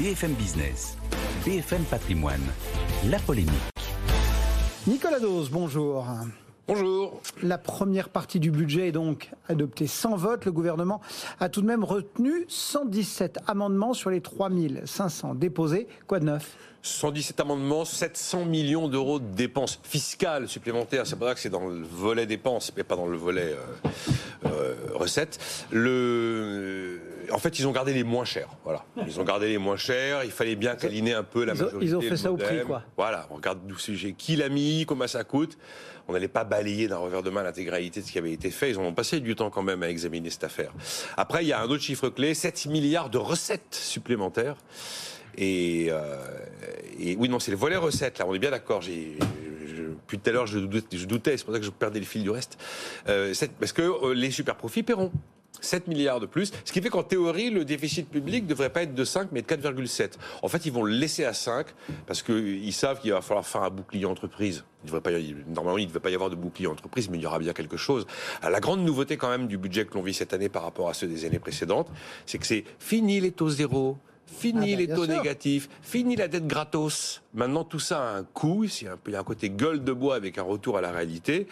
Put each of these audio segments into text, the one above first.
BFM Business, BFM Patrimoine, la polémique. Nicolas Dose, bonjour. Bonjour. La première partie du budget est donc adoptée sans vote. Le gouvernement a tout de même retenu 117 amendements sur les 3500 déposés. Quoi de neuf? 117 amendements, 700 millions d'euros de dépenses fiscales supplémentaires. C'est pour ça que c'est dans le volet dépenses, mais pas dans le volet euh, euh, recettes. Le en fait, ils ont gardé les moins chers. Voilà. Ils ont gardé les moins chers. Il fallait bien câliner un peu la ils ont, majorité. Ils ont fait ça au prix, quoi. Voilà. On regarde le sujet. Qui l'a mis Comment ça coûte On n'allait pas balayer d'un revers de main l'intégralité de ce qui avait été fait. Ils ont passé du temps quand même à examiner cette affaire. Après, il y a un autre chiffre clé 7 milliards de recettes supplémentaires. Et, euh, et, oui, non, c'est le volet recettes, là, on est bien d'accord. J'ai, depuis tout à l'heure, je doutais, je doutais c'est pour ça que je perdais le fil du reste. Euh, parce que euh, les super profits paieront. 7 milliards de plus, ce qui fait qu'en théorie, le déficit public ne devrait pas être de 5, mais de 4,7. En fait, ils vont le laisser à 5, parce qu'ils savent qu'il va falloir faire un bouclier entreprise. Il devrait pas normalement, il ne devait pas y avoir de bouclier entreprise, mais il y aura bien quelque chose. La grande nouveauté quand même du budget que l'on vit cette année par rapport à ceux des années précédentes, c'est que c'est fini les taux zéro, Fini ah bah, les taux négatifs, fini la dette gratos. Maintenant, tout ça a un coût. Il y a un, il y a un côté gueule de bois avec un retour à la réalité.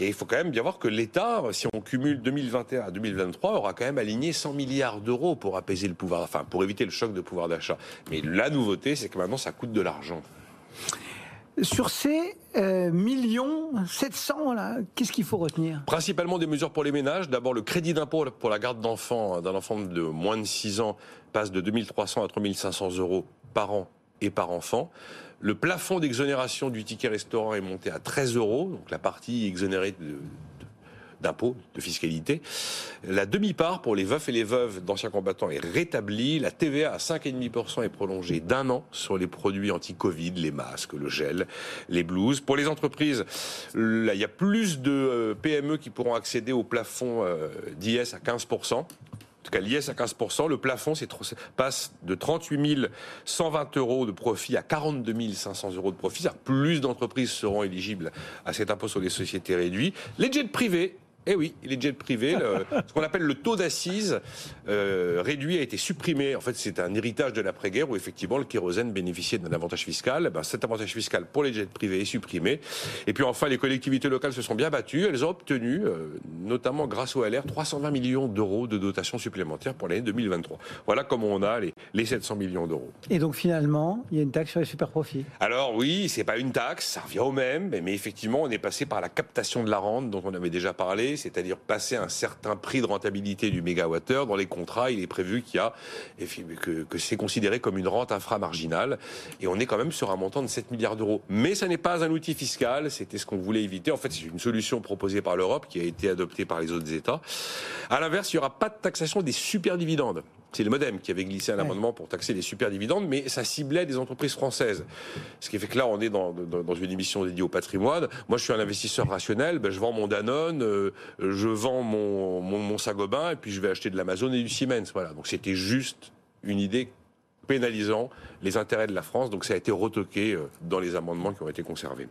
Et il faut quand même bien voir que l'État, si on cumule 2021 à 2023, aura quand même aligné 100 milliards d'euros pour apaiser le pouvoir, enfin, pour éviter le choc de pouvoir d'achat. Mais la nouveauté, c'est que maintenant, ça coûte de l'argent. Sur ces euh, millions 700, là, qu'est-ce qu'il faut retenir? Principalement des mesures pour les ménages. D'abord, le crédit d'impôt pour la garde d'enfants d'un enfant de moins de 6 ans passe de 2300 à 3500 euros par an et par enfant. Le plafond d'exonération du ticket restaurant est monté à 13 euros, donc la partie exonérée de, d'impôts, de fiscalité. La demi-part pour les veufs et les veuves d'anciens combattants est rétablie. La TVA à 5,5% est prolongée d'un an sur les produits anti-Covid, les masques, le gel, les blouses. Pour les entreprises, il y a plus de euh, PME qui pourront accéder au plafond euh, d'IS à 15%. En tout cas, l'IS à 15%, le plafond passe de 38 120 euros de profit à 42 500 euros de profit. Plus d'entreprises seront éligibles à cet impôt sur les sociétés réduits. Les jets privés eh oui, les jets privés, ce qu'on appelle le taux d'assises euh, réduit a été supprimé. En fait, c'est un héritage de l'après-guerre où effectivement le kérosène bénéficiait d'un avantage fiscal. Eh ben, cet avantage fiscal pour les jets privés est supprimé. Et puis enfin, les collectivités locales se sont bien battues. Elles ont obtenu, euh, notamment grâce au LR, 320 millions d'euros de dotation supplémentaire pour l'année 2023. Voilà comment on a les, les 700 millions d'euros. Et donc finalement, il y a une taxe sur les super profits. Alors oui, c'est pas une taxe, ça revient au même, mais effectivement, on est passé par la captation de la rente dont on avait déjà parlé c'est-à-dire passer un certain prix de rentabilité du mégawattheure. Dans les contrats, il est prévu que, c'est considéré comme une rente inframarginale, et on est quand même sur un montant de 7 milliards d'euros. Mais ça n'est pas un outil fiscal, c'était ce qu'on voulait éviter. En fait, c'est une solution proposée par l'Europe qui a été adoptée par les autres États. À l'inverse, il n'y aura pas de taxation des super dividendes. C'est le Modem qui avait glissé un amendement pour taxer les super dividendes, mais ça ciblait des entreprises françaises. Ce qui fait que là, on est dans, dans, une émission dédiée au patrimoine. Moi, je suis un investisseur rationnel. Ben, je vends mon Danone, euh, je vends mon, mon, mon Sagobain, et puis je vais acheter de l'Amazon et du Siemens. Voilà. Donc c'était juste une idée pénalisant les intérêts de la France. Donc ça a été retoqué euh, dans les amendements qui ont été conservés.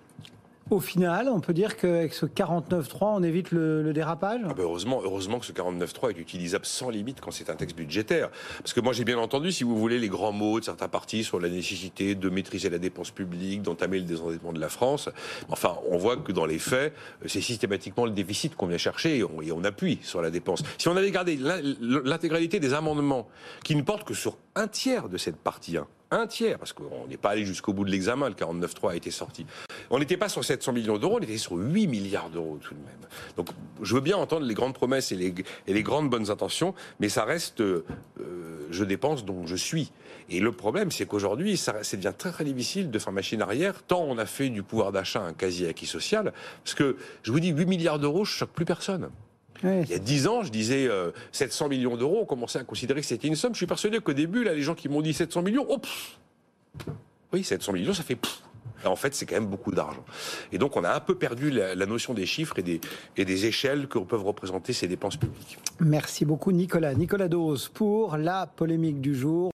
Au final, on peut dire qu'avec ce 49.3, on évite le, dérapage? Ah ben heureusement, heureusement que ce 49.3 est utilisable sans limite quand c'est un texte budgétaire. Parce que moi, j'ai bien entendu, si vous voulez, les grands mots de certains partis sur la nécessité de maîtriser la dépense publique, d'entamer le désendettement de la France. Enfin, on voit que dans les faits, c'est systématiquement le déficit qu'on vient chercher et on, appuie sur la dépense. Si on avait gardé l'intégralité des amendements qui ne portent que sur un tiers de cette partie 1, un tiers, parce qu'on n'est pas allé jusqu'au bout de l'examen, le 49.3 a été sorti. On n'était pas sur 700 millions d'euros, on était sur 8 milliards d'euros tout de même. Donc je veux bien entendre les grandes promesses et les, grandes bonnes intentions, mais ça reste, euh, je dépense donc je suis. Et le problème, c'est qu'aujourd'hui, ça, devient très très difficile de faire machine arrière, tant on a fait du pouvoir d'achat un quasi-acquis social, parce que je vous dis 8 milliards d'euros, je choque plus personne. Il y a 10 ans, je disais 700 euh, millions d'euros, on commençait à considérer que c'était une somme. Je suis persuadé qu'au début, là, les gens qui m'ont dit 700 millions, oh, oui, 700 millions, ça fait en fait, c'est quand même beaucoup d'argent. Et donc, on a un peu perdu la, notion des chiffres et des, et des échelles que peuvent représenter ces dépenses publiques. Merci beaucoup, Nicolas. Nicolas Dose pour la polémique du jour.